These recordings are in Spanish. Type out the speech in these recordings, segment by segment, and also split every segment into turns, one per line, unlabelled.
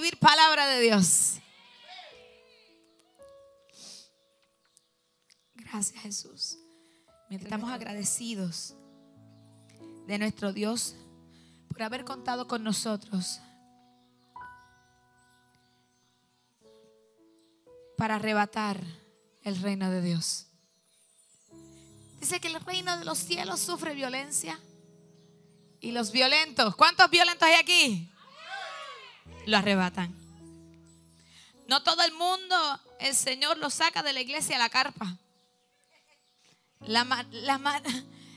recibir palabra de Dios. Gracias Jesús. Estamos agradecidos de nuestro Dios por haber contado con nosotros para arrebatar el reino de Dios. Dice que el reino de los cielos sufre violencia y los violentos, ¿cuántos violentos hay aquí? Lo arrebatan. No todo el mundo el Señor lo saca de la iglesia a la carpa. La,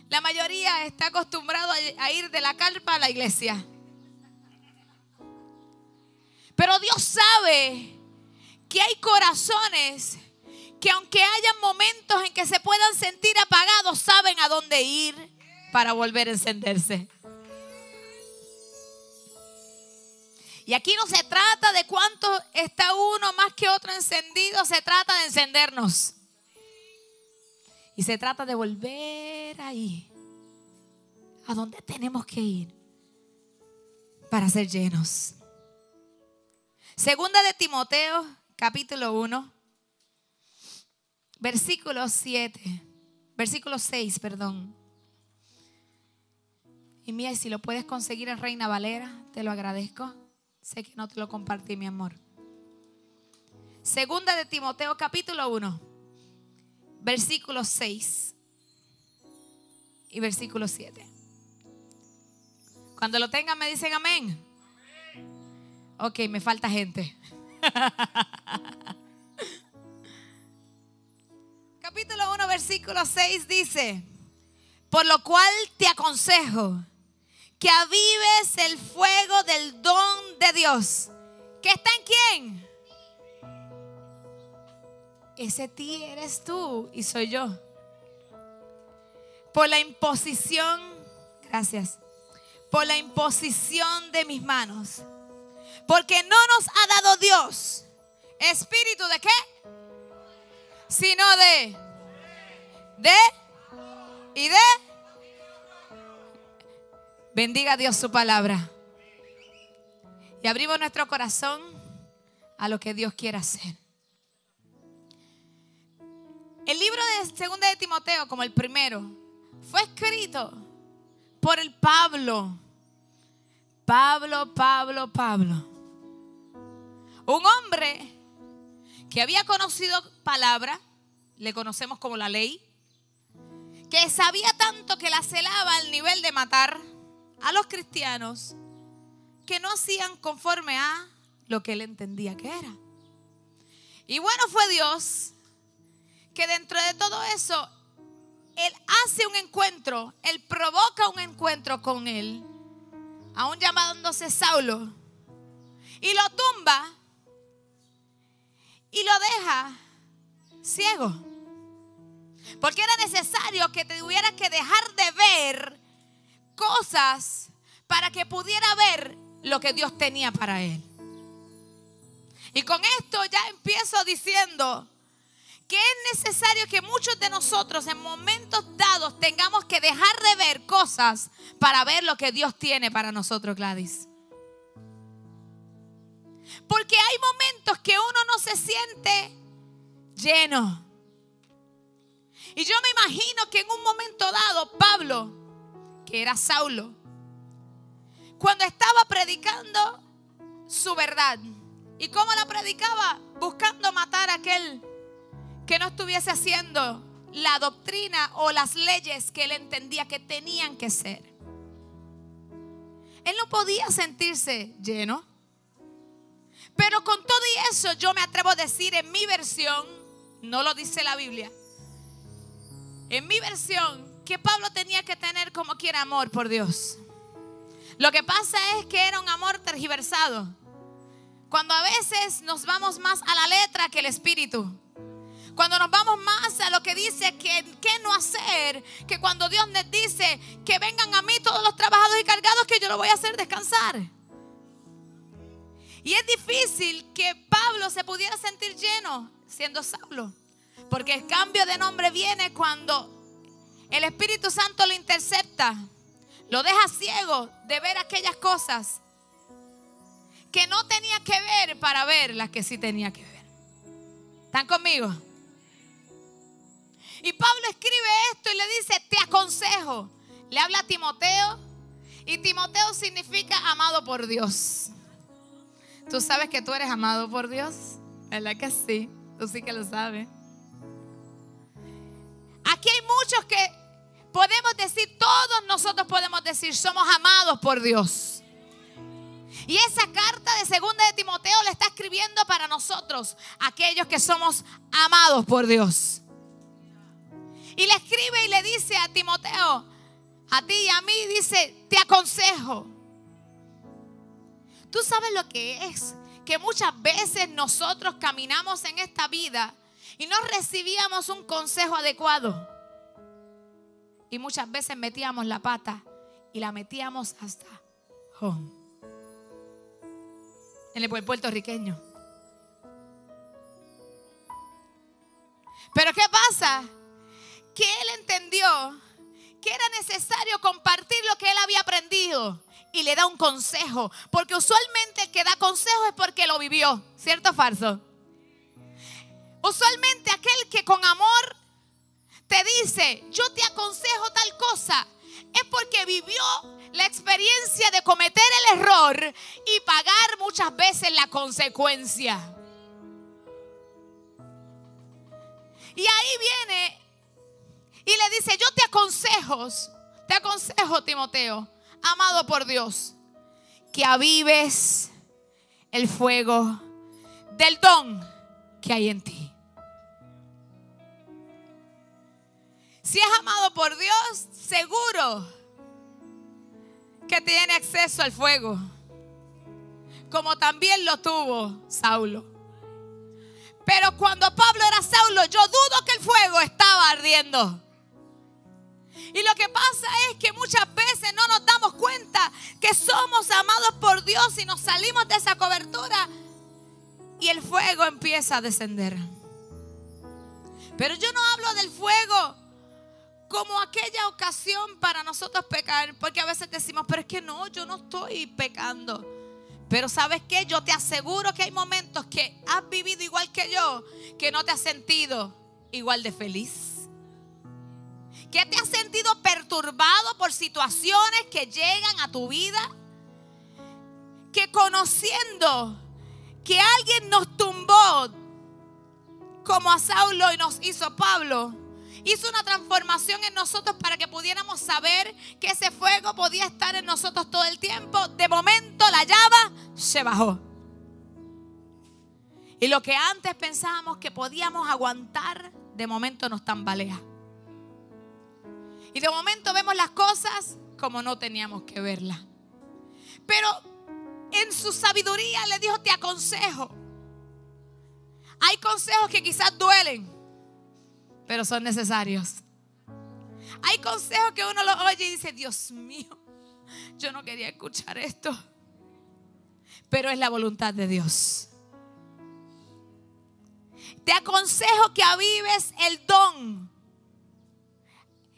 la, mayoría está acostumbrado a, ir de la carpa a la iglesia. Pero Dios sabe que hay corazones que aunque hayan momentos en que se puedan sentir apagados, saben a dónde ir para volver a encenderse. Y aquí no se trata de cuánto está uno más que otro encendido, se trata de encendernos. Y se trata de volver ahí, a donde tenemos que ir para ser llenos. Segunda de Timoteo, capítulo 1, versículo 7, versículo 6, perdón. Y mira, si lo puedes conseguir en Reina Valera, te lo agradezco. Sé que no te lo compartí, mi amor. Segunda de Timoteo, capítulo 1 versículo 6 y versículo 7. Cuando lo tengan me dicen amén. Ok, me falta gente. Capítulo 1, versículo 6 dice, por lo cual te aconsejo que avives el fuego del don de Dios. ¿Que está en quién? ese ti eres tú y soy yo. Por la imposición, gracias, por la imposición de mis manos. Porque no nos ha dado Dios espíritu de qué? Sino de, de y de. Bendiga Dios su palabra. Y abrimos nuestro corazón a lo que Dios quiera hacer. El libro de Segunda de Timoteo, como el primero, fue escrito por el Pablo. Pablo, Pablo, Pablo. Un hombre que había conocido palabra, le conocemos como la ley, que sabía tanto que la celaba al nivel de matar a los cristianos que no hacían conforme a lo que él entendía que era. Y bueno fue Dios que dentro de todo eso, Él hace un encuentro, Él provoca un encuentro con Él, aún llamándose Saulo, y lo tumba y lo deja ciego. Porque era necesario que tuviera que dejar de ver cosas para que pudiera ver lo que Dios tenía para él. Y con esto ya empiezo diciendo que es necesario que muchos de nosotros en momentos dados tengamos que dejar de ver cosas para ver lo que Dios tiene para nosotros, Gladys. Porque hay momentos que uno no se siente lleno. Y yo me imagino que en un momento dado, Pablo, que era Saulo, cuando estaba predicando su verdad, ¿y cómo la predicaba? Buscando matar a aquel que no estuviese haciendo la doctrina o las leyes que él entendía que tenían que ser. Él no podía sentirse lleno. Pero con todo y eso yo me atrevo a decir en mi versión, no lo dice la Biblia, en mi versión que Pablo tenía que tener como quiera amor por Dios. Lo que pasa es que era un amor tergiversado. Cuando a veces nos vamos más a la letra que el espíritu. Cuando nos vamos más a lo que dice que no hacer, que cuando Dios nos dice que vengan a mí todos los trabajados y cargados, que yo lo voy a hacer descansar. Y es difícil que Pablo se pudiera sentir lleno siendo Saulo. Porque el cambio de nombre viene cuando el Espíritu Santo lo intercepta, lo deja ciego de ver aquellas cosas que no tenía que ver para ver las que sí tenía que ver. ¿Están conmigo? Y Pablo escribe esto y le dice, te aconsejo. Le habla a Timoteo y Timoteo significa amado por Dios. ¿Tú sabes que tú eres amado por Dios? ¿Verdad que sí? Tú sí que lo sabes. Aquí hay muchos que podemos decir, todos nosotros podemos decir, somos amados por Dios. Y esa carta de segunda de Timoteo le está escribiendo para nosotros, aquellos que somos amados por Dios. Y le escribe y le dice a Timoteo, a ti y a mí, dice, te aconsejo. Tú sabes lo que es, que muchas veces nosotros caminamos en esta vida y no recibíamos un consejo adecuado. Y muchas veces metíamos la pata y la metíamos hasta home. En el puertorriqueño. Pero ¿qué pasa? Que él entendió que era necesario compartir lo que él había aprendido y le da un consejo. Porque usualmente el que da consejo es porque lo vivió. ¿Cierto o falso? Usualmente aquel que con amor dice, yo te aconsejo tal cosa, es porque vivió la experiencia de cometer el error y pagar muchas veces la consecuencia. Y ahí viene y le dice, yo te aconsejo, te aconsejo Timoteo, amado por Dios, que avives el fuego del don que hay en ti. Si es amado por Dios, seguro que tiene acceso al fuego, como también lo tuvo Saulo. Pero cuando Pablo era Saulo, yo dudo que el fuego estaba ardiendo. Y lo que pasa es que muchas veces no nos damos cuenta que somos amados por Dios y nos salimos de esa cobertura y el fuego empieza a descender. Pero yo no hablo del fuego como aquella ocasión para nosotros pecar, porque a veces decimos, pero es que no, yo no estoy pecando. Pero sabes qué, yo te aseguro que hay momentos que has vivido igual que yo, que no te has sentido igual de feliz. Que te has sentido perturbado por situaciones que llegan a tu vida. Que conociendo que alguien nos tumbó como a Saulo y nos hizo Pablo, hizo una transformación en nosotros para que pudiéramos saber que ese fuego podía estar en nosotros todo el tiempo. De momento la llama se bajó. Y lo que antes pensábamos que podíamos aguantar, de momento nos tambalea. Y de momento vemos las cosas como no teníamos que verlas. Pero en su sabiduría le dijo, te aconsejo. Hay consejos que quizás duelen, pero son necesarios. Hay consejos que uno los oye y dice, Dios mío, yo no quería escuchar esto. Pero es la voluntad de Dios. Te aconsejo que avives el don.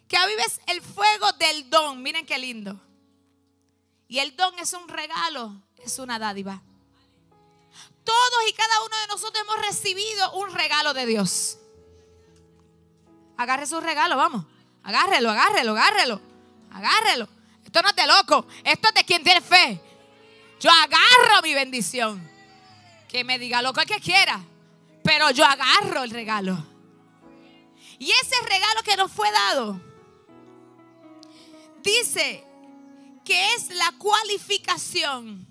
Que avives el fuego del don. Miren qué lindo. Y el don es un regalo, es una dádiva. Todos y cada uno de nosotros hemos recibido un regalo de Dios. Agarre su regalo, vamos. Agárrelo, agárrelo, agárrelo. Agárrelo. Esto no es de loco. Esto es de quien tiene fe. Yo agarro mi bendición. Que me diga lo que quiera. Pero yo agarro el regalo. Y ese regalo que nos fue dado dice que es la cualificación.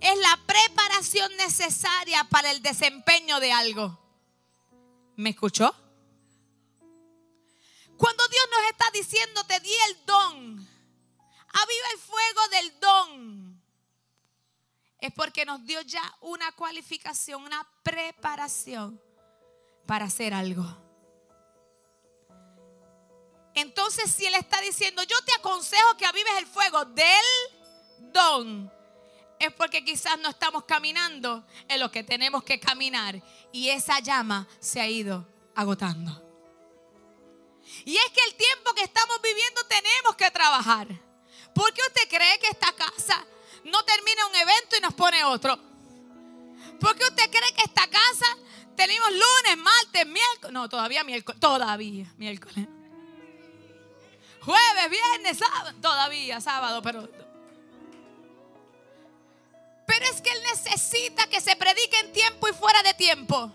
Es la preparación necesaria para el desempeño de algo. ¿Me escuchó? Cuando Dios nos está diciendo, te di el don, aviva el fuego del don, es porque nos dio ya una cualificación, una preparación para hacer algo. Entonces, si Él está diciendo, yo te aconsejo que avives el fuego del don, es porque quizás no estamos caminando en lo que tenemos que caminar y esa llama se ha ido agotando. Y es que el tiempo que estamos viviendo tenemos que trabajar. ¿Por qué usted cree que esta casa no termina un evento y nos pone otro. ¿Por qué usted cree que esta casa tenemos lunes, martes, miércoles? No, todavía miércoles. Todavía miércoles. Jueves, viernes, sábado. Todavía sábado, pero... Pero es que Él necesita que se predique en tiempo y fuera de tiempo.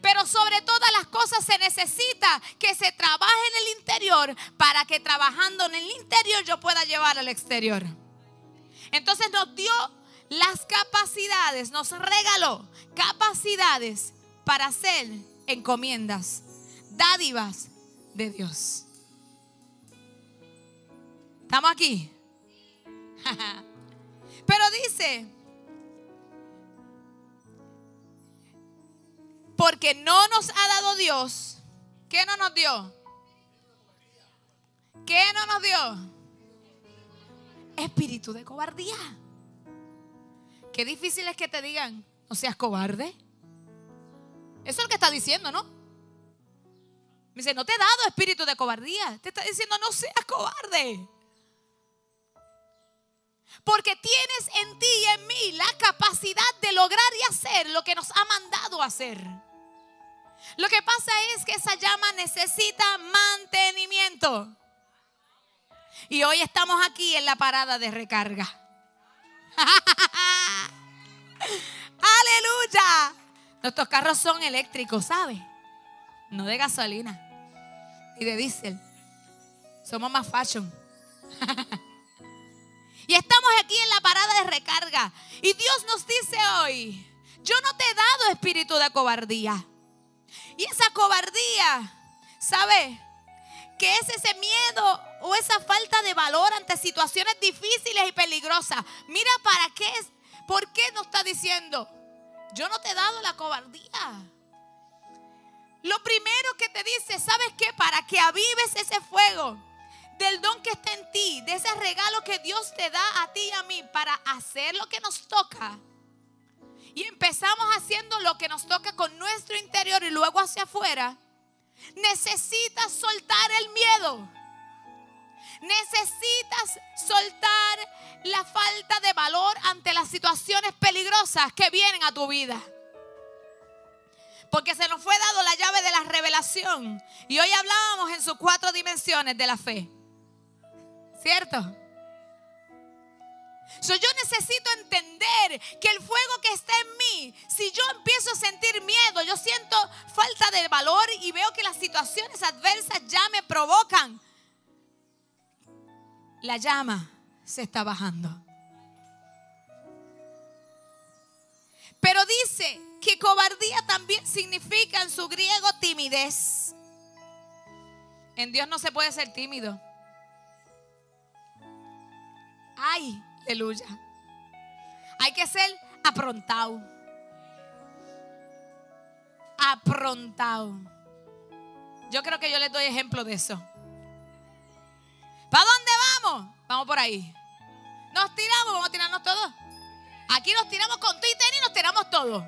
Pero sobre todas las cosas se necesita que se trabaje en el interior para que trabajando en el interior yo pueda llevar al exterior. Entonces nos dio las capacidades, nos regaló capacidades para hacer encomiendas, dádivas de Dios. ¿Estamos aquí? Pero dice, porque no nos ha dado Dios, ¿qué no nos dio? ¿Qué no nos dio? Espíritu de cobardía. Qué difícil es que te digan, no seas cobarde. Eso es lo que está diciendo, ¿no? Me dice, no te he dado espíritu de cobardía. Te está diciendo, no seas cobarde. Porque tienes en ti y en mí la capacidad de lograr y hacer lo que nos ha mandado hacer. Lo que pasa es que esa llama necesita mantenimiento. Y hoy estamos aquí en la parada de recarga. Aleluya. Nuestros carros son eléctricos, ¿sabe? No de gasolina y de diésel. Somos más fashion. y estamos aquí en la parada de recarga. Y Dios nos dice hoy, yo no te he dado espíritu de cobardía. Y esa cobardía, ¿sabe? Que es ese miedo o esa falta de valor ante situaciones difíciles y peligrosas. Mira para qué es, por qué nos está diciendo, yo no te he dado la cobardía. Lo primero que te dice, ¿sabes qué? Para que avives ese fuego del don que está en ti, de ese regalo que Dios te da a ti y a mí para hacer lo que nos toca y empezamos haciendo lo que nos toca con nuestro interior y luego hacia afuera, necesitas soltar el miedo. Necesitas soltar la falta de valor ante las situaciones peligrosas que vienen a tu vida. Porque se nos fue dado la llave de la revelación. Y hoy hablábamos en sus cuatro dimensiones de la fe. ¿Cierto? Yo necesito entender que el fuego que está en mí, si yo empiezo a sentir miedo, yo siento falta de valor y veo que las situaciones adversas ya me provocan, la llama se está bajando. Pero dice que cobardía también significa en su griego timidez. En Dios no se puede ser tímido. Ay, Aleluya. Hay que ser aprontado. Aprontado. Yo creo que yo les doy ejemplo de eso. ¿Para dónde vamos? Vamos por ahí. Nos tiramos, vamos a tirarnos todos. Aquí nos tiramos con tu y tenis, nos tiramos todos.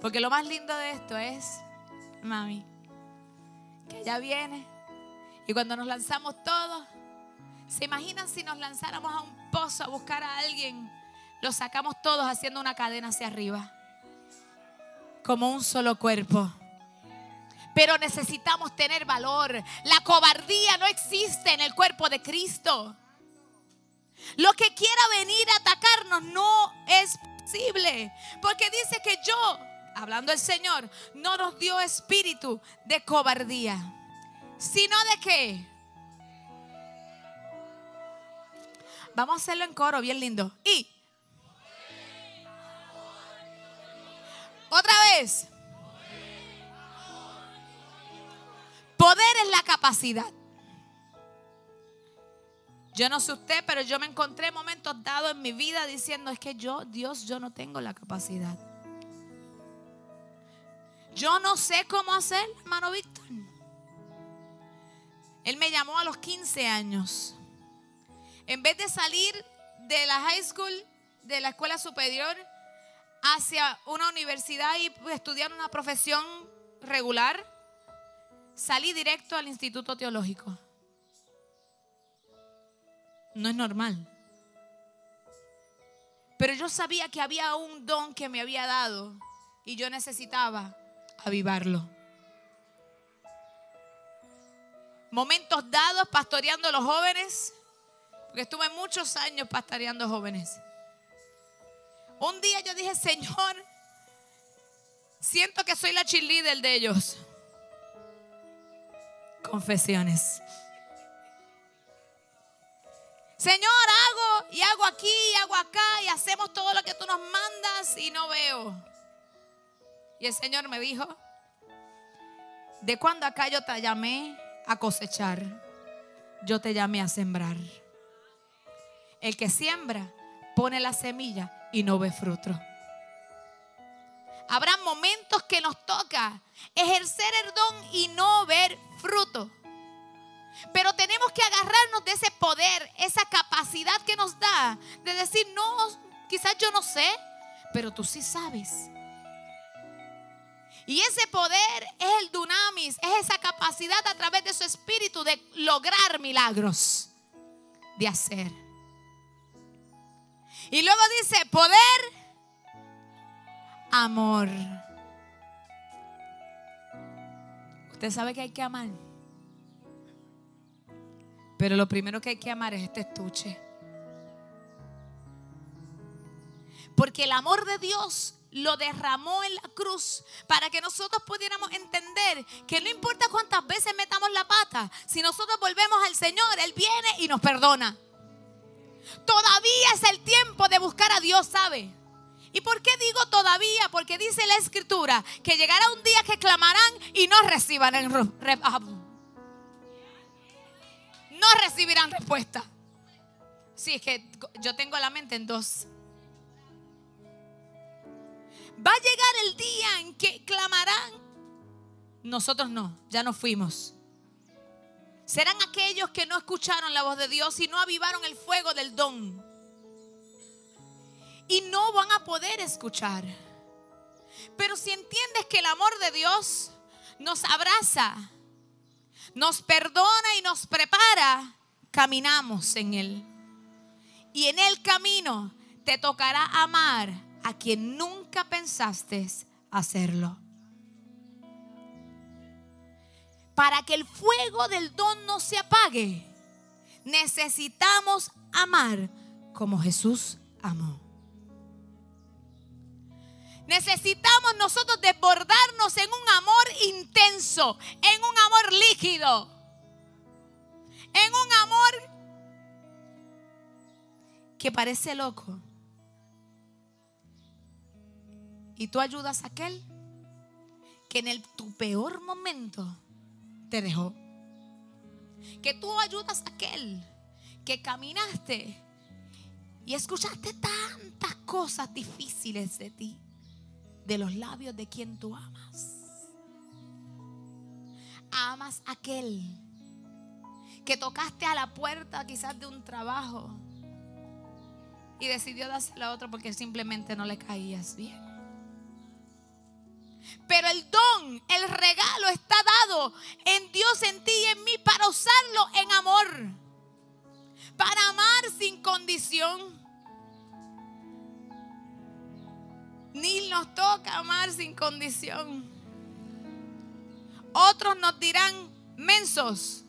Porque lo más lindo de esto es, mami, que ella viene y cuando nos lanzamos todos, ¿Se imaginan si nos lanzáramos a un pozo a buscar a alguien? Lo sacamos todos haciendo una cadena hacia arriba. Como un solo cuerpo. Pero necesitamos tener valor. La cobardía no existe en el cuerpo de Cristo. Lo que quiera venir a atacarnos no es posible. Porque dice que yo, hablando el Señor, no nos dio espíritu de cobardía. Sino de qué? Vamos a hacerlo en coro, bien lindo. Y. Otra vez. Poder es la capacidad. Yo no sé usted, pero yo me encontré momentos dados en mi vida diciendo, es que yo, Dios, yo no tengo la capacidad. Yo no sé cómo hacer, hermano Víctor. Él me llamó a los 15 años. En vez de salir de la high school, de la escuela superior, hacia una universidad y estudiar una profesión regular, salí directo al instituto teológico. No es normal. Pero yo sabía que había un don que me había dado y yo necesitaba avivarlo. Momentos dados pastoreando a los jóvenes, porque estuve muchos años pastoreando jóvenes. Un día yo dije, Señor, siento que soy la cheerleader de ellos. Confesiones. Señor, hago y hago aquí y hago acá y hacemos todo lo que tú nos mandas y no veo. Y el Señor me dijo, de cuando acá yo te llamé a cosechar, yo te llamé a sembrar. El que siembra pone la semilla y no ve fruto. Habrá momentos que nos toca ejercer el don y no ver fruto. Pero tenemos que agarrarnos de ese poder, esa capacidad que nos da de decir, no, quizás yo no sé, pero tú sí sabes. Y ese poder es el dunamis, es esa capacidad a través de su espíritu de lograr milagros, de hacer. Y luego dice, poder, amor. Usted sabe que hay que amar. Pero lo primero que hay que amar es este estuche. Porque el amor de Dios lo derramó en la cruz para que nosotros pudiéramos entender que no importa cuántas veces metamos la pata, si nosotros volvemos al Señor, Él viene y nos perdona. Todavía es el tiempo de buscar a Dios, ¿sabe? ¿Y por qué digo todavía? Porque dice la escritura que llegará un día que clamarán y no recibirán, no recibirán respuesta. Sí, es que yo tengo la mente en dos. Va a llegar el día en que clamarán. Nosotros no, ya no fuimos. Serán aquellos que no escucharon la voz de Dios y no avivaron el fuego del don. Y no van a poder escuchar. Pero si entiendes que el amor de Dios nos abraza, nos perdona y nos prepara, caminamos en Él. Y en el camino te tocará amar a quien nunca pensaste hacerlo. Para que el fuego del don no se apague, necesitamos amar como Jesús amó. Necesitamos nosotros desbordarnos en un amor intenso, en un amor líquido, en un amor que parece loco, Y tú ayudas a aquel que en el, tu peor momento te dejó. Que tú ayudas a aquel que caminaste y escuchaste tantas cosas difíciles de ti, de los labios de quien tú amas. Amas a aquel que tocaste a la puerta quizás de un trabajo y decidió dársela a otro porque simplemente no le caías bien. Pero el don, el regalo está dado en Dios, en ti y en mí para usarlo en amor. Para amar sin condición. Ni nos toca amar sin condición. Otros nos dirán mensos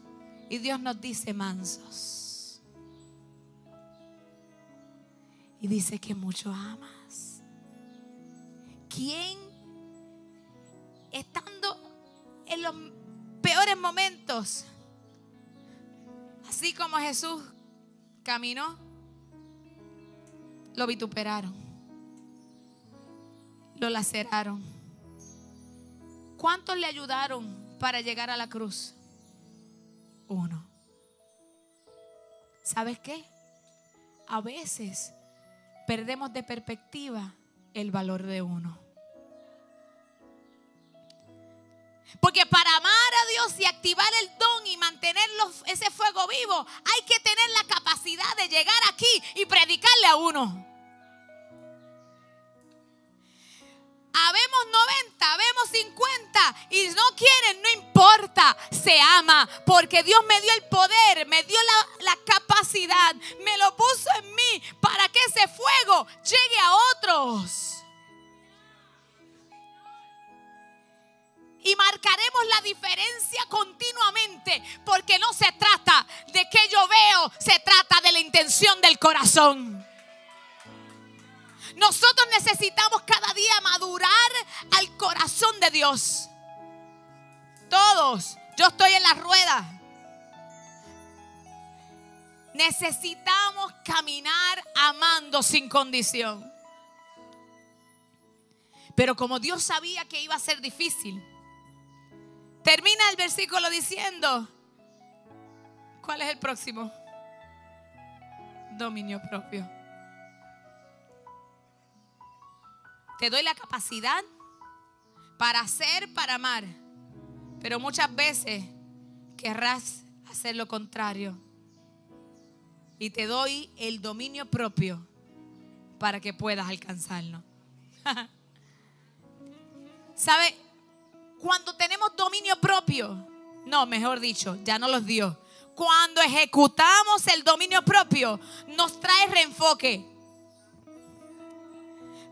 y Dios nos dice mansos. Y dice que mucho amas. ¿Quién estando en los peores momentos, así como Jesús caminó, lo vituperaron, lo laceraron. ¿Cuántos le ayudaron para llegar a la cruz? Uno. ¿Sabes qué? A veces perdemos de perspectiva el valor de uno. Porque para amar a Dios y activar el don y mantener ese fuego vivo, hay que tener la capacidad de llegar aquí y predicarle a uno. Habemos 90, habemos 50 y no quieren, no importa. se ama, porque Dios me dio el poder, me dio la, la capacidad, me lo puso en mí para que ese fuego llegue a otros. Y marcaremos la diferencia continuamente, porque no se trata de que yo veo, se trata de la intención del corazón. Nosotros necesitamos cada día madurar al corazón de Dios. Todos, yo estoy en la rueda. Necesitamos caminar amando sin condición. Pero como Dios sabía que iba a ser difícil, Termina el versículo diciendo, ¿cuál es el próximo? Dominio propio. Te doy la capacidad para hacer, para amar, pero muchas veces querrás hacer lo contrario. Y te doy el dominio propio para que puedas alcanzarlo. ¿Sabe? Cuando tenemos dominio propio, no, mejor dicho, ya no los dio. Cuando ejecutamos el dominio propio, nos trae reenfoque.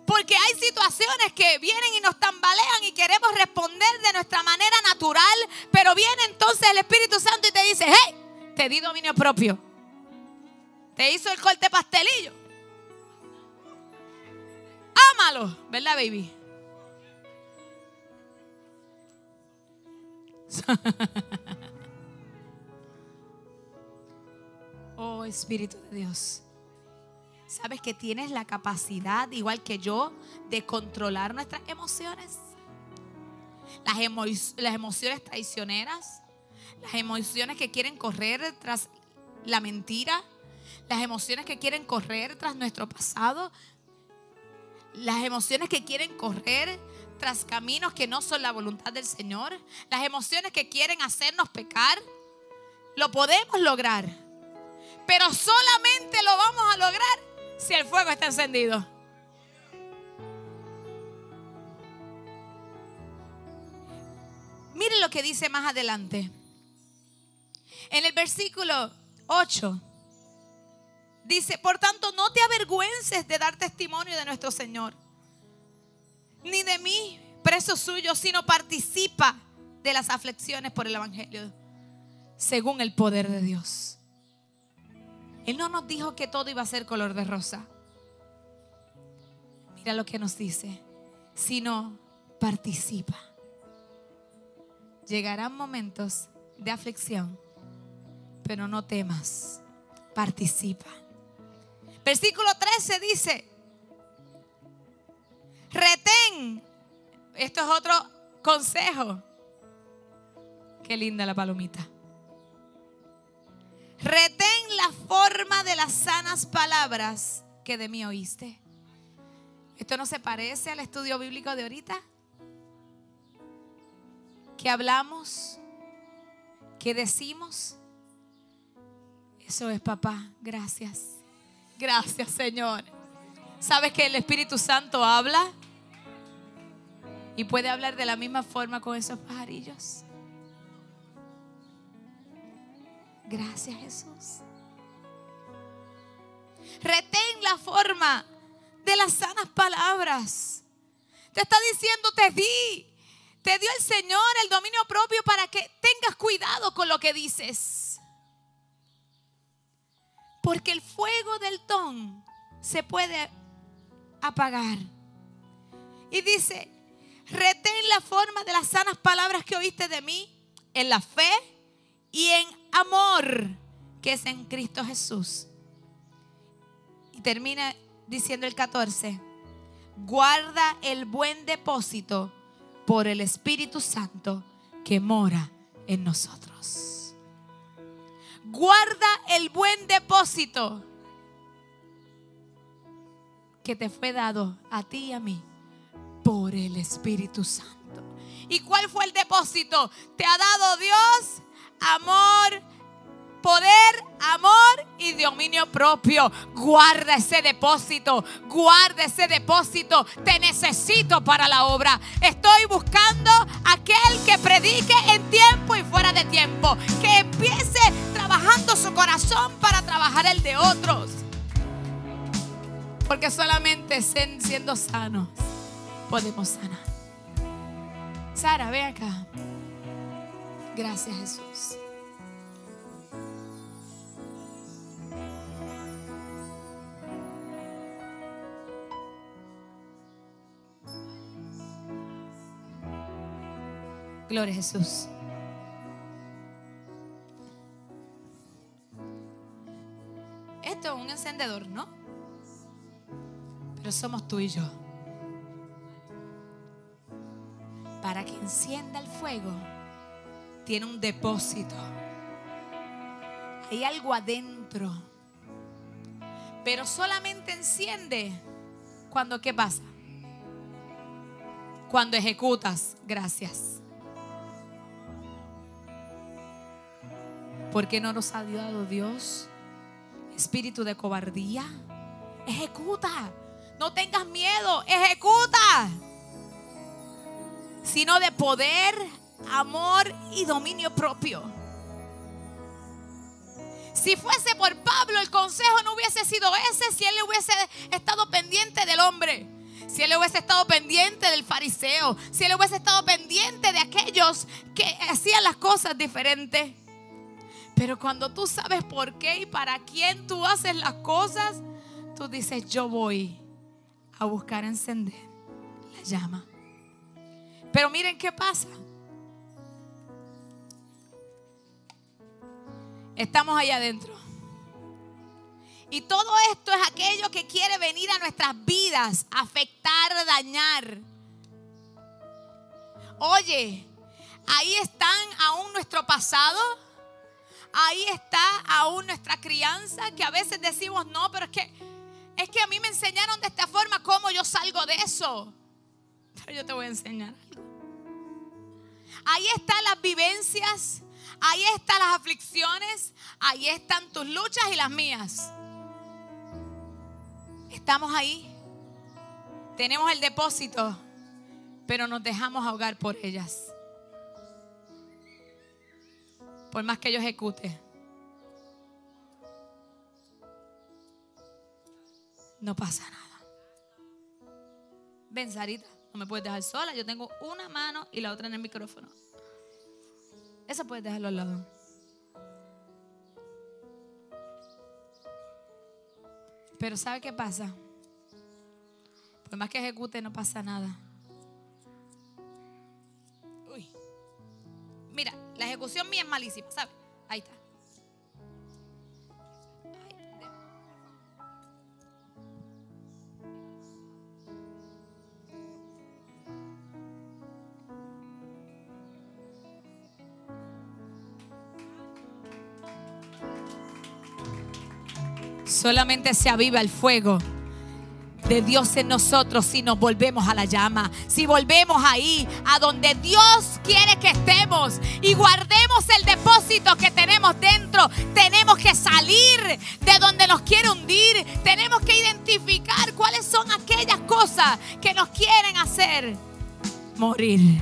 Porque hay situaciones que vienen y nos tambalean y queremos responder de nuestra manera natural, pero viene entonces el Espíritu Santo y te dice, hey, te di dominio propio. Te hizo el corte pastelillo. Ámalo, ¿verdad, baby? oh Espíritu de Dios. ¿Sabes que tienes la capacidad, igual que yo, de controlar nuestras emociones? Las, las emociones traicioneras, las emociones que quieren correr tras la mentira, las emociones que quieren correr tras nuestro pasado, las emociones que quieren correr tras caminos que no son la voluntad del Señor, las emociones que quieren hacernos pecar, lo podemos lograr. Pero solamente lo vamos a lograr si el fuego está encendido. Miren lo que dice más adelante. En el versículo 8 dice, por tanto, no te avergüences de dar testimonio de nuestro Señor ni de mí, preso suyo, sino participa de las aflicciones por el Evangelio, según el poder de Dios. Él no nos dijo que todo iba a ser color de rosa. Mira lo que nos dice, sino participa. Llegarán momentos de aflicción, pero no temas, participa. Versículo 13 dice, Retén. Esto es otro consejo. Qué linda la palomita. Retén la forma de las sanas palabras que de mí oíste. ¿Esto no se parece al estudio bíblico de ahorita? Que hablamos, que decimos. Eso es, papá. Gracias. Gracias, Señor. ¿Sabes que el Espíritu Santo habla? Y puede hablar de la misma forma con esos pajarillos. Gracias Jesús. Retén la forma de las sanas palabras. Te está diciendo, te di. Te dio el Señor el dominio propio para que tengas cuidado con lo que dices. Porque el fuego del don se puede apagar. Y dice, retén la forma de las sanas palabras que oíste de mí en la fe y en amor que es en Cristo Jesús. Y termina diciendo el 14, guarda el buen depósito por el Espíritu Santo que mora en nosotros. Guarda el buen depósito que te fue dado a ti y a mí por el Espíritu Santo. ¿Y cuál fue el depósito? Te ha dado Dios amor, poder, amor y dominio propio. Guarda ese depósito, guarda ese depósito. Te necesito para la obra. Estoy buscando aquel que predique en tiempo y fuera de tiempo empiece trabajando su corazón para trabajar el de otros. Porque solamente siendo sanos podemos sanar. Sara, ve acá. Gracias Jesús. Gloria a Jesús. Esto es un encendedor, ¿no? Pero somos tú y yo. Para que encienda el fuego, tiene un depósito. Hay algo adentro. Pero solamente enciende cuando, ¿qué pasa? Cuando ejecutas. Gracias. ¿Por qué no nos ha dado Dios espíritu de cobardía? Ejecuta. No tengas miedo. Ejecuta. Sino de poder, amor y dominio propio. Si fuese por Pablo, el consejo no hubiese sido ese si él hubiese estado pendiente del hombre. Si él hubiese estado pendiente del fariseo. Si él hubiese estado pendiente de aquellos que hacían las cosas diferentes. Pero cuando tú sabes por qué y para quién tú haces las cosas, tú dices, yo voy a buscar encender la llama. Pero miren qué pasa. Estamos ahí adentro. Y todo esto es aquello que quiere venir a nuestras vidas, afectar, dañar. Oye, ahí están aún nuestro pasado ahí está aún nuestra crianza, que a veces decimos, no, pero es que, es que a mí me enseñaron de esta forma cómo yo salgo de eso. Pero yo te voy a enseñar algo. Ahí están las vivencias, ahí están las aflicciones, ahí están tus luchas y las mías. Estamos ahí, tenemos el depósito, pero nos dejamos ahogar por ellas. por más que yo ejecute. No pasa nada. Ven, Sarita, no me puedes dejar sola. Yo tengo una mano y la otra en el micrófono. Esa puedes dejarlo al lado. Pero ¿sabe qué pasa? Por más que ejecute, no pasa nada. Mira, la ejecución mía es malísima, ¿sabes? Ahí está. Solamente se aviva el fuego de Dios en nosotros si nos volvemos a la llama, si volvemos ahí a donde Dios quiere que estemos y guardemos el depósito que tenemos dentro. Tenemos que salir de donde nos quiere hundir, tenemos que identificar cuáles son aquellas cosas que nos quieren hacer morir.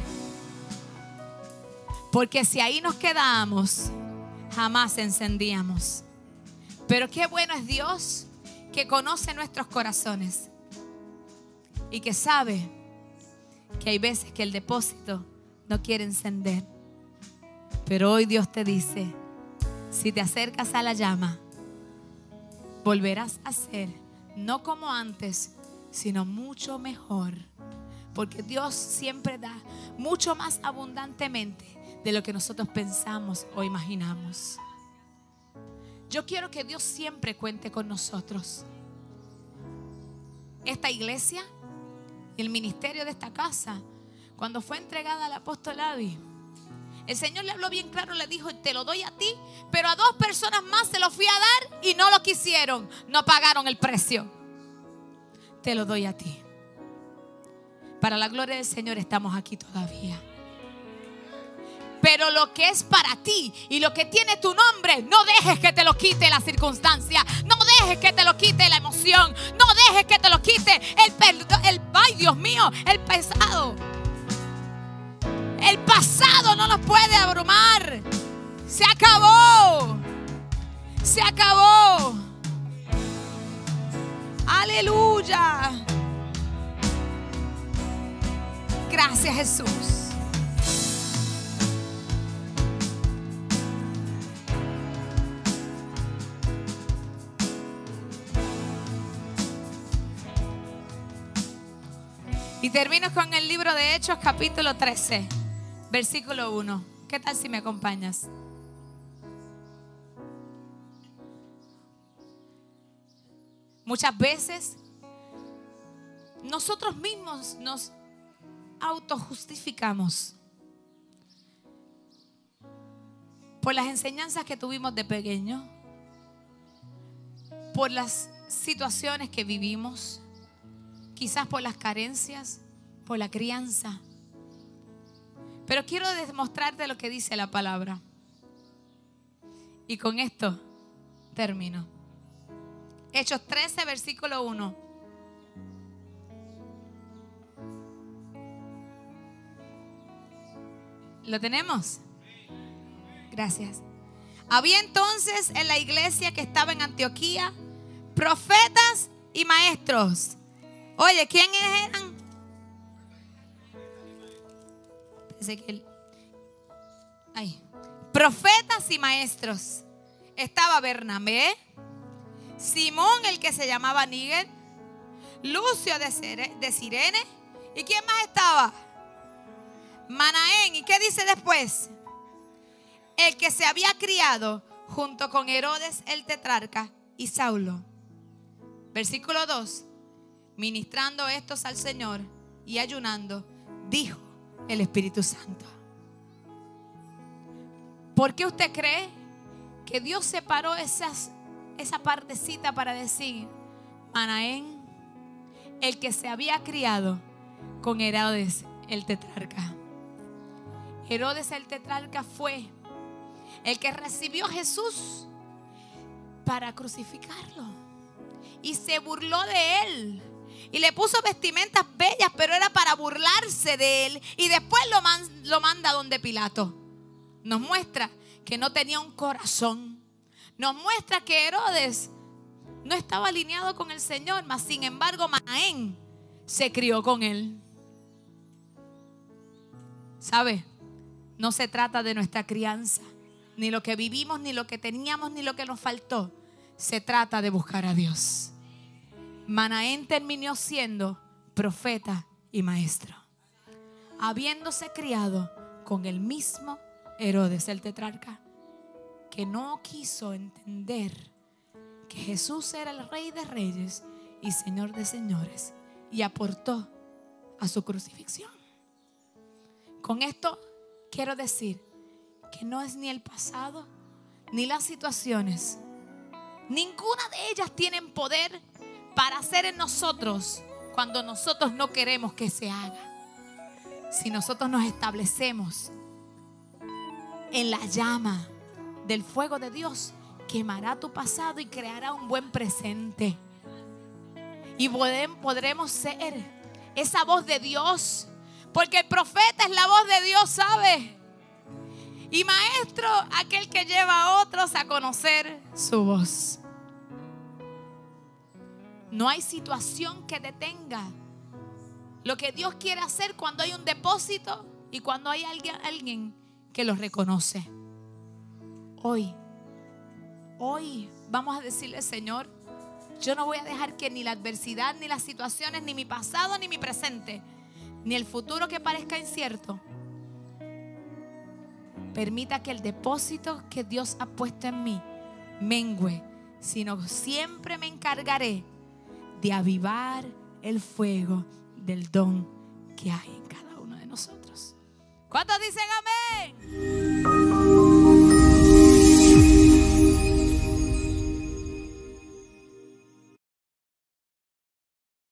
Porque si ahí nos quedamos, jamás encendíamos. Pero qué bueno es Dios que conoce nuestros corazones y que sabe que hay veces que el depósito no quiere encender. Pero hoy Dios te dice, si te acercas a la llama, volverás a ser, no como antes, sino mucho mejor. Porque Dios siempre da mucho más abundantemente de lo que nosotros pensamos o imaginamos. Yo quiero que Dios siempre cuente con nosotros. Esta iglesia el ministerio de esta casa, cuando fue entregada al apóstol Avi, el Señor le habló bien claro, le dijo, te lo doy a ti, pero a dos personas más se lo fui a dar y no lo quisieron, no pagaron el precio. Te lo doy a ti. Para la gloria del Señor estamos aquí todavía. Pero lo que es para ti y lo que tiene tu nombre, no dejes que te lo quite la circunstancia. No dejes que te lo quite la emoción. No dejes que te lo quite el perdón. El, ay, Dios mío, el pesado. El pasado no nos puede abrumar. Se acabó. Se acabó. Aleluya. Gracias, Jesús. Y termino con el libro de Hechos capítulo 13, versículo 1. ¿Qué tal si me acompañas? Muchas veces nosotros mismos nos autojustificamos por las enseñanzas que tuvimos de pequeño, por las situaciones que vivimos, quizás por las carencias, por la crianza. Pero quiero demostrarte lo que dice la palabra. Y con esto termino. Hechos 13, versículo 1. ¿Lo tenemos? Gracias. Había entonces en la iglesia que estaba en Antioquía profetas y maestros. Oye, ¿quiénes eran? Profetas y maestros. Estaba Bernabé, Simón, el que se llamaba Níger, Lucio de Sirene. ¿Y quién más estaba? Manaén. ¿Y qué dice después? El que se había criado junto con Herodes el tetrarca y Saulo. Versículo 2. Ministrando estos al Señor y ayunando, dijo el Espíritu Santo. ¿Por qué usted cree que Dios separó esa partecita para decir, Manaén, el que se había criado con Herodes el tetrarca. Herodes el tetrarca fue el que recibió a Jesús para crucificarlo. Y se burló de él. Y le puso vestimentas bellas, pero era para burlarse de él. Y después lo, lo manda donde Pilato. Nos muestra que no tenía un corazón nos muestra que Herodes no estaba alineado con el Señor, mas sin embargo Manaén se crió con él. ¿Sabe? No se trata de nuestra crianza, ni lo que vivimos, ni lo que teníamos, ni lo que nos faltó. Se trata de buscar a Dios. Manaén terminó siendo profeta y maestro, habiéndose criado con el mismo Herodes el tetrarca que no quiso entender que Jesús era el rey de reyes y señor de señores y aportó a su crucifixión. Con esto quiero decir que no es ni el pasado ni las situaciones. Ninguna de ellas tienen poder para hacer en nosotros cuando nosotros no queremos que se haga. Si nosotros nos establecemos en la llama del fuego de Dios quemará tu pasado y creará un buen presente. Y podremos ser esa voz de Dios. Porque el profeta es la voz de Dios, ¿sabe? Y maestro, aquel que lleva a otros a conocer su voz. No hay situación que detenga lo que Dios quiere hacer cuando hay un depósito y cuando hay alguien, alguien que lo reconoce. Hoy, hoy vamos a decirle, Señor, yo no voy a dejar que ni la adversidad, ni las situaciones, ni mi pasado, ni mi presente, ni el futuro que parezca incierto, permita que el depósito que Dios ha puesto en mí mengue, sino siempre me encargaré de avivar el fuego del don que hay en cada uno de nosotros. ¿Cuántos dicen amén?